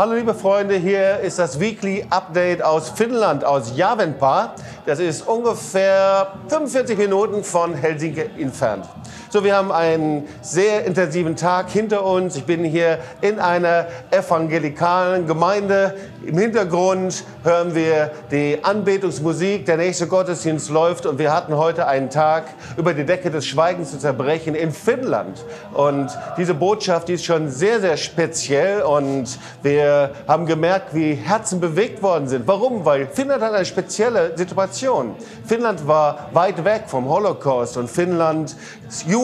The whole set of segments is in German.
Hallo liebe Freunde, hier ist das Weekly Update aus Finnland, aus Javenpa. Das ist ungefähr 45 Minuten von Helsinki entfernt. So, wir haben einen sehr intensiven Tag hinter uns. Ich bin hier in einer evangelikalen Gemeinde. Im Hintergrund hören wir die Anbetungsmusik. Der nächste Gottesdienst läuft und wir hatten heute einen Tag über die Decke des Schweigens zu zerbrechen in Finnland. Und diese Botschaft, die ist schon sehr, sehr speziell und wir haben gemerkt, wie Herzen bewegt worden sind. Warum? Weil Finnland hat eine spezielle Situation. Finnland war weit weg vom Holocaust und Finnland Juden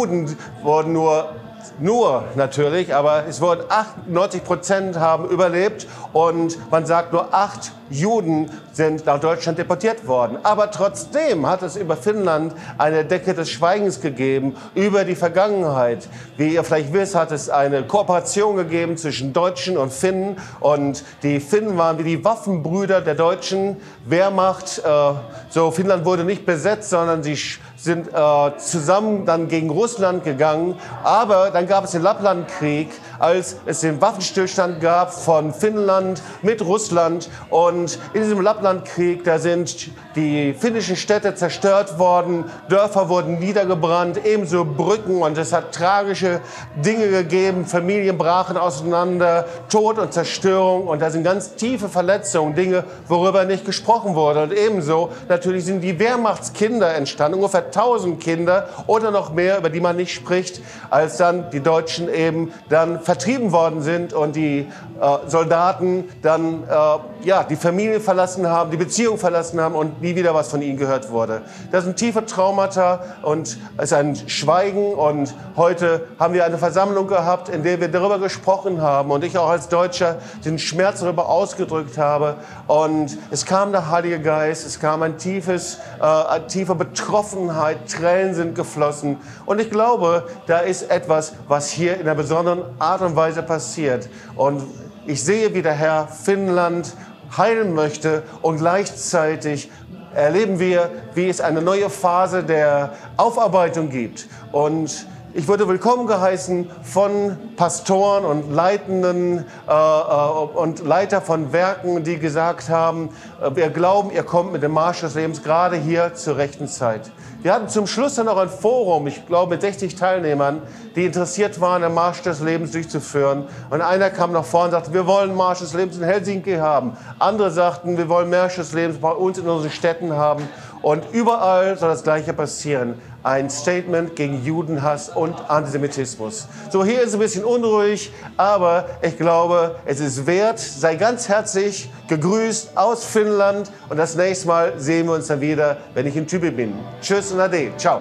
wurden nur nur natürlich, aber es wurden 98 Prozent haben überlebt und man sagt nur acht Juden sind nach Deutschland deportiert worden. Aber trotzdem hat es über Finnland eine Decke des Schweigens gegeben über die Vergangenheit. Wie ihr vielleicht wisst, hat es eine Kooperation gegeben zwischen Deutschen und Finnen. Und die Finnen waren wie die Waffenbrüder der deutschen Wehrmacht. Äh, so, Finnland wurde nicht besetzt, sondern sie sind äh, zusammen dann gegen Russland gegangen. Aber dann gab es den Lapplandkrieg, als es den Waffenstillstand gab von Finnland mit Russland. Und in diesem Lapplandkrieg, da sind die finnischen Städte zerstört worden, Dörfer wurden niedergebrannt, ebenso Brücken. Und es hat tragische Dinge gegeben. Familien brachen auseinander, Tod und Zerstörung. Und da sind ganz tiefe Verletzungen, Dinge, worüber nicht gesprochen wurde. Und ebenso natürlich sind die Wehrmachtskinder entstanden, ungefähr 1000 Kinder oder noch mehr, über die man nicht spricht, als dann die Deutschen eben dann vertrieben worden sind und die äh, Soldaten dann äh, ja, die Familie verlassen haben, die Beziehung verlassen haben und nie wieder was von ihnen gehört wurde. Das sind tiefe Traumata und es ist ein Schweigen und heute haben wir eine Versammlung gehabt, in der wir darüber gesprochen haben und ich auch als Deutscher den Schmerz darüber ausgedrückt habe und es kam der Heilige Geist, es kam ein tiefes, äh, tiefe Betroffenheit, Tränen sind geflossen und ich glaube, da ist etwas, was hier in einer besonderen Art und Weise passiert und ich sehe, wie der Herr Finnland heilen möchte und gleichzeitig erleben wir, wie es eine neue Phase der Aufarbeitung gibt. Und ich wurde willkommen geheißen von Pastoren und Leitenden äh, äh, und Leiter von Werken, die gesagt haben, äh, wir glauben, ihr kommt mit dem Marsch des Lebens gerade hier zur rechten Zeit. Wir hatten zum Schluss dann noch ein Forum, ich glaube mit 60 Teilnehmern, die interessiert waren, den Marsch des Lebens durchzuführen. Und einer kam nach vorne und sagte, wir wollen Marsch des Lebens in Helsinki haben. Andere sagten, wir wollen Marsch des Lebens bei uns in unseren Städten haben. Und überall soll das Gleiche passieren. Ein Statement gegen Judenhass und Antisemitismus. So, hier ist es ein bisschen unruhig, aber ich glaube, es ist wert. Sei ganz herzlich gegrüßt aus Finnland und das nächste Mal sehen wir uns dann wieder, wenn ich in Tübingen bin. Tschüss und Ade. Ciao.